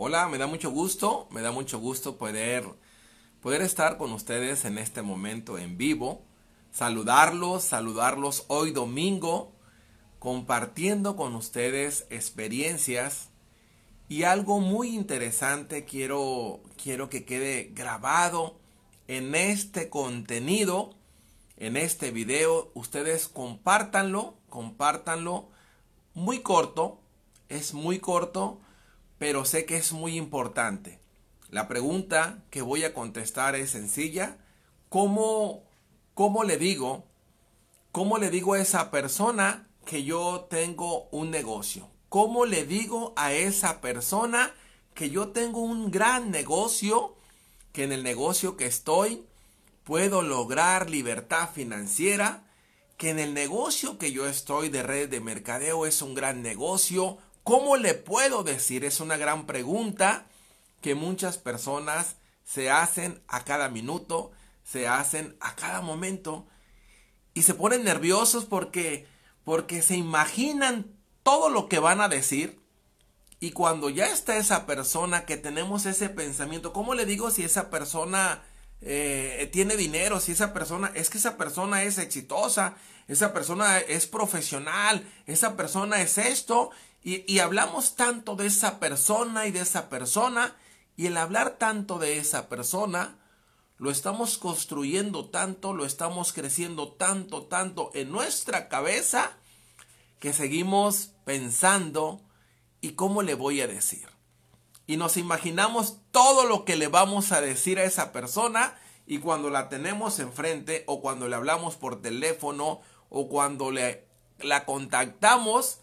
Hola, me da mucho gusto, me da mucho gusto poder, poder estar con ustedes en este momento en vivo, saludarlos, saludarlos hoy domingo, compartiendo con ustedes experiencias y algo muy interesante quiero, quiero que quede grabado en este contenido, en este video. Ustedes compártanlo, compártanlo. Muy corto, es muy corto pero sé que es muy importante. La pregunta que voy a contestar es sencilla. ¿Cómo, cómo le digo? ¿Cómo le digo a esa persona que yo tengo un negocio? ¿Cómo le digo a esa persona que yo tengo un gran negocio? Que en el negocio que estoy puedo lograr libertad financiera. Que en el negocio que yo estoy de red de mercadeo es un gran negocio ¿Cómo le puedo decir? Es una gran pregunta que muchas personas se hacen a cada minuto, se hacen a cada momento y se ponen nerviosos porque porque se imaginan todo lo que van a decir y cuando ya está esa persona que tenemos ese pensamiento, ¿cómo le digo si esa persona eh, tiene dinero, si esa persona, es que esa persona es exitosa, esa persona es profesional, esa persona es esto, y, hablamos tanto de esa persona y de esa persona, y el hablar tanto de esa persona, lo estamos construyendo tanto, lo estamos creciendo tanto, tanto en nuestra cabeza, que seguimos pensando, ¿y cómo le voy a decir? Y nos imaginamos todo lo que le vamos a decir a esa persona, y cuando la tenemos enfrente, o cuando le hablamos por teléfono, o cuando le, la contactamos,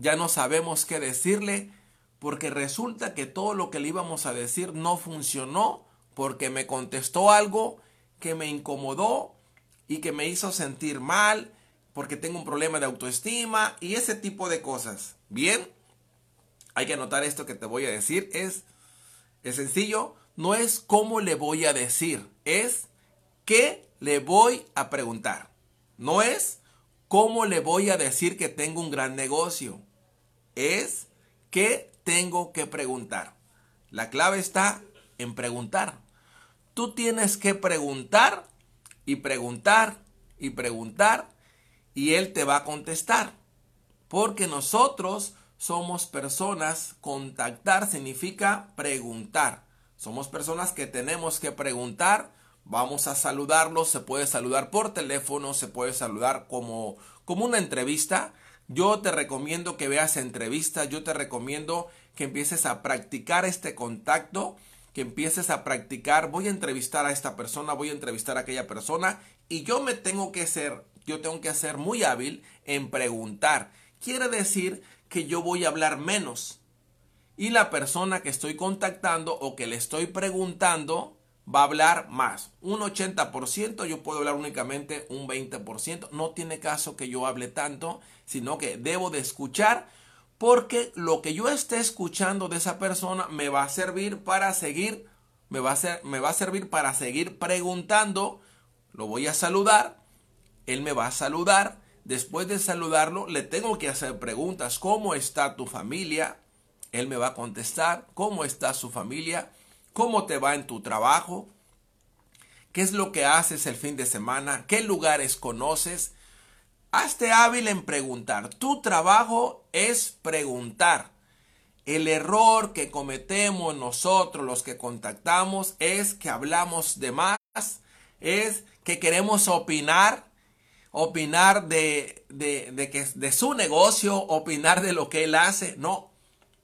ya no sabemos qué decirle porque resulta que todo lo que le íbamos a decir no funcionó porque me contestó algo que me incomodó y que me hizo sentir mal porque tengo un problema de autoestima y ese tipo de cosas. Bien, hay que anotar esto que te voy a decir. Es, es sencillo, no es cómo le voy a decir, es qué le voy a preguntar. No es ¿Cómo le voy a decir que tengo un gran negocio? Es ¿qué tengo que preguntar? La clave está en preguntar. Tú tienes que preguntar y preguntar y preguntar y él te va a contestar. Porque nosotros somos personas, contactar significa preguntar. Somos personas que tenemos que preguntar Vamos a saludarlo, se puede saludar por teléfono, se puede saludar como, como una entrevista. Yo te recomiendo que veas entrevistas, yo te recomiendo que empieces a practicar este contacto, que empieces a practicar, voy a entrevistar a esta persona, voy a entrevistar a aquella persona y yo me tengo que ser, yo tengo que ser muy hábil en preguntar. Quiere decir que yo voy a hablar menos y la persona que estoy contactando o que le estoy preguntando va a hablar más. Un 80%, yo puedo hablar únicamente un 20%. No tiene caso que yo hable tanto, sino que debo de escuchar porque lo que yo esté escuchando de esa persona me va a servir para seguir, me va a, ser, me va a servir para seguir preguntando. Lo voy a saludar, él me va a saludar. Después de saludarlo, le tengo que hacer preguntas. ¿Cómo está tu familia? Él me va a contestar. ¿Cómo está su familia? Cómo te va en tu trabajo, qué es lo que haces el fin de semana, qué lugares conoces. Hazte hábil en preguntar. Tu trabajo es preguntar. El error que cometemos nosotros los que contactamos es que hablamos de más, es que queremos opinar, opinar de, de, de, que, de su negocio, opinar de lo que él hace. No,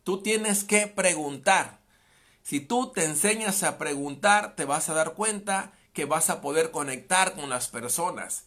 tú tienes que preguntar. Si tú te enseñas a preguntar, te vas a dar cuenta que vas a poder conectar con las personas.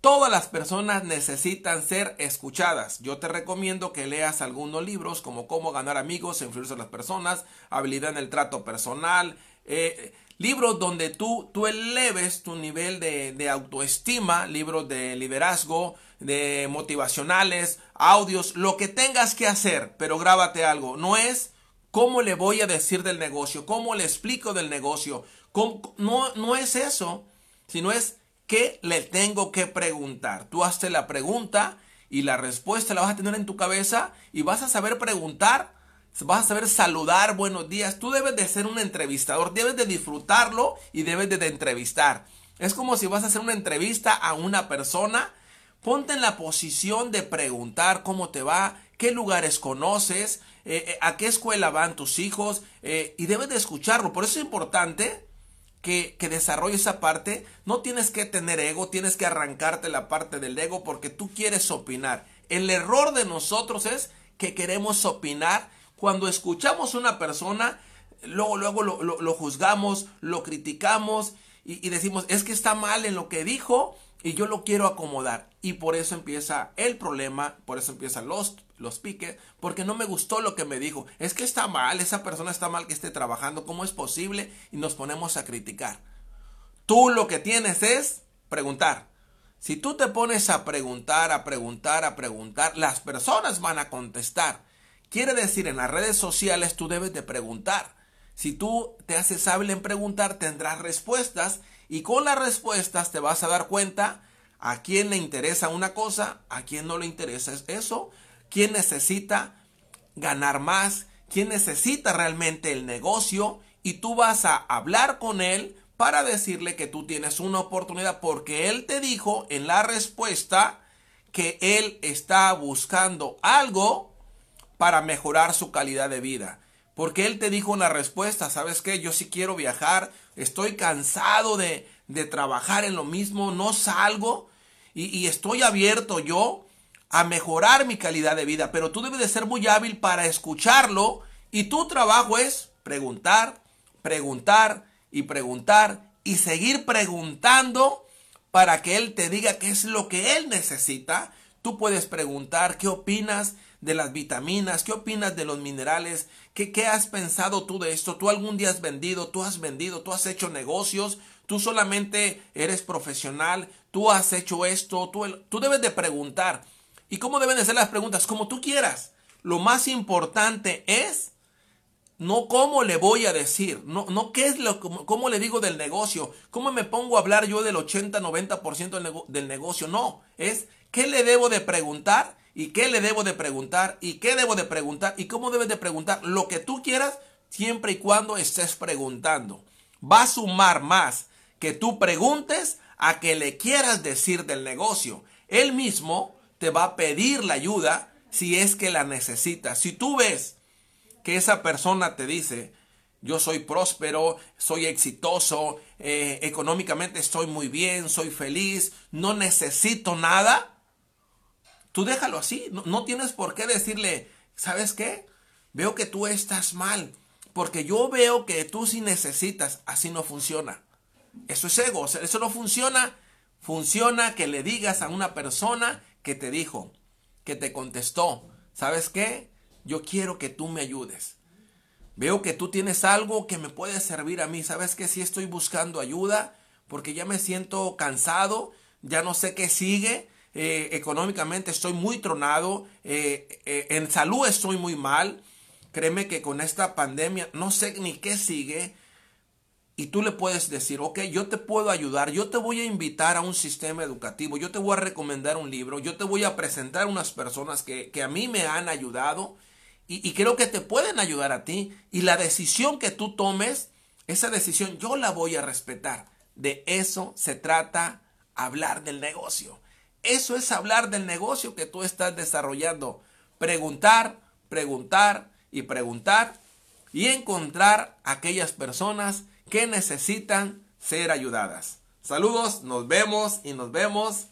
Todas las personas necesitan ser escuchadas. Yo te recomiendo que leas algunos libros como Cómo ganar amigos, influir a las personas, Habilidad en el trato personal, eh, libros donde tú, tú eleves tu nivel de, de autoestima, libros de liderazgo, de motivacionales, audios, lo que tengas que hacer, pero grábate algo. No es ¿Cómo le voy a decir del negocio? ¿Cómo le explico del negocio? No, no es eso, sino es qué le tengo que preguntar. Tú hazte la pregunta y la respuesta la vas a tener en tu cabeza y vas a saber preguntar vas a saber saludar, buenos días. Tú debes de ser un entrevistador, debes de disfrutarlo y debes de, entrevistar. Es como si vas a hacer una entrevista a una persona. Ponte en la posición de preguntar cómo te va, qué lugares conoces, eh, eh, a qué escuela van tus hijos eh, y debes de escucharlo. Por eso es importante que, que desarrolle esa parte. No tienes que tener ego, tienes que arrancarte la parte del ego porque tú quieres opinar. El error de nosotros es que queremos opinar cuando escuchamos a una persona, luego, luego lo, juzgamos, lo criticamos y, decimos, es que está mal en lo que dijo y yo lo quiero acomodar. Y por eso empieza el problema, por eso empiezan los, los piques, porque no me gustó lo que me dijo. Es que está mal, esa persona está mal que esté trabajando, ¿cómo es posible? Y nos ponemos a criticar. Tú lo que tienes es preguntar. Si tú te pones a preguntar, a preguntar, a preguntar, las personas van a contestar. Quiere decir, en las redes sociales tú debes de preguntar. Si tú te haces hábil en preguntar, tendrás respuestas y con las respuestas te vas a dar cuenta a quién le interesa una cosa, a quién no le interesa eso, quién necesita ganar más, quién necesita realmente el negocio y tú vas a hablar con él para decirle que tú tienes una oportunidad porque él te dijo en la respuesta que él está buscando algo para mejorar su calidad de vida. Porque él te dijo una respuesta, ¿sabes qué? Yo sí quiero viajar, estoy cansado de, de trabajar en lo mismo, no salgo y, y estoy abierto yo a mejorar mi calidad de vida. Pero tú debes de ser muy hábil para escucharlo y tu trabajo es preguntar, preguntar y preguntar y seguir preguntando para que él te diga qué es lo que él necesita. Tú puedes preguntar qué opinas de las vitaminas, qué opinas de los minerales, ¿Qué, qué has pensado tú de esto, tú algún día has vendido, tú has vendido, tú has hecho negocios, tú solamente eres profesional, tú has hecho esto, tú, tú debes de preguntar. ¿Y cómo deben de ser las preguntas? Como tú quieras. Lo más importante es no cómo le voy a decir, no, no qué es lo, cómo, le digo del negocio, cómo me pongo a hablar yo del 80-90% del, del negocio, no, es qué le debo de preguntar ¿Y qué le debo de preguntar? ¿Y qué debo de preguntar? ¿Y cómo debes de preguntar? Lo que tú quieras siempre y cuando estés preguntando. Va a sumar más que tú preguntes a que le quieras decir del negocio. Él mismo te va a pedir la ayuda si es que la necesitas. Si tú ves que esa persona te dice, yo soy próspero, soy exitoso, eh, económicamente estoy muy bien, soy feliz, no necesito nada, Tú déjalo así, no, tienes por qué decirle, ¿sabes qué? Veo que tú estás mal, porque yo veo que tú sí necesitas, así no funciona. Eso es ego, eso no funciona. Funciona que le digas a una persona que te dijo, que te contestó, ¿sabes qué? Yo quiero que tú me ayudes. Veo que tú tienes algo que me puede servir a mí. ¿Sabes qué? Si estoy buscando ayuda porque ya me siento cansado, ya no sé qué sigue eh, económicamente estoy muy tronado, eh, eh, en salud estoy muy mal. Créeme que con esta pandemia no sé ni qué sigue. Y tú le puedes decir, ok, yo te puedo ayudar, yo te voy a invitar a un sistema educativo, yo te voy a recomendar un libro, yo te voy a presentar unas personas que, que a mí me han ayudado y, y creo que te pueden ayudar a ti. Y la decisión que tú tomes, esa decisión yo la voy a respetar. De eso se trata hablar del negocio. Eso es hablar del negocio que tú estás desarrollando. Preguntar, preguntar y preguntar y encontrar aquellas personas que necesitan ser ayudadas. Saludos, nos vemos y nos vemos.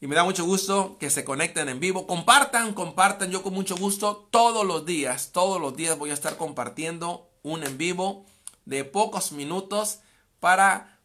Y me da mucho gusto que se conecten en vivo. Compartan, compartan. Yo con mucho gusto todos los días, todos los días voy a estar compartiendo un en vivo de pocos minutos para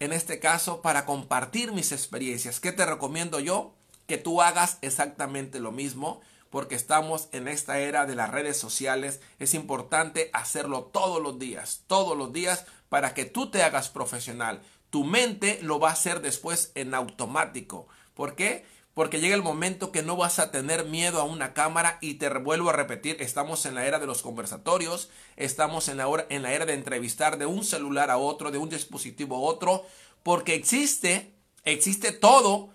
en este caso, para compartir mis experiencias. ¿Qué te recomiendo yo? Que tú hagas exactamente lo mismo, porque estamos en esta era de las redes sociales. Es importante hacerlo todos los días, todos los días, para que tú te hagas profesional. Tu mente lo va a hacer después en automático. ¿Por qué? Porque llega el momento que no vas a tener miedo a una cámara y te vuelvo a repetir, estamos en la era de los conversatorios, estamos en la, hora, en la era de entrevistar de un celular a otro, de un dispositivo a otro, porque existe, existe todo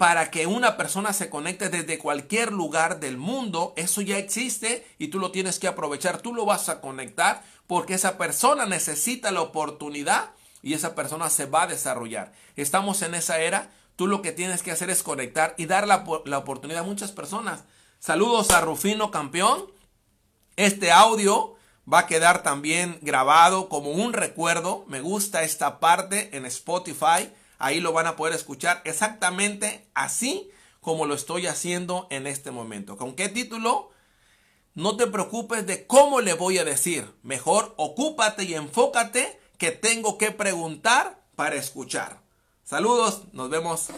para que una persona se conecte desde cualquier lugar del mundo. Eso ya existe y tú lo tienes que aprovechar. Tú lo vas a conectar porque esa persona necesita la oportunidad y esa persona se va a desarrollar. Estamos en esa era. Tú lo que tienes que hacer es conectar y dar la, la oportunidad a muchas personas. Saludos a Rufino Campeón. Este audio va a quedar también grabado como un recuerdo. Me gusta esta parte en Spotify Ahí lo van a poder escuchar exactamente así como lo estoy haciendo en este momento. ¿Con qué título? No te preocupes de cómo le voy a decir. Mejor ocúpate y enfócate que tengo que preguntar para escuchar. Saludos, nos vemos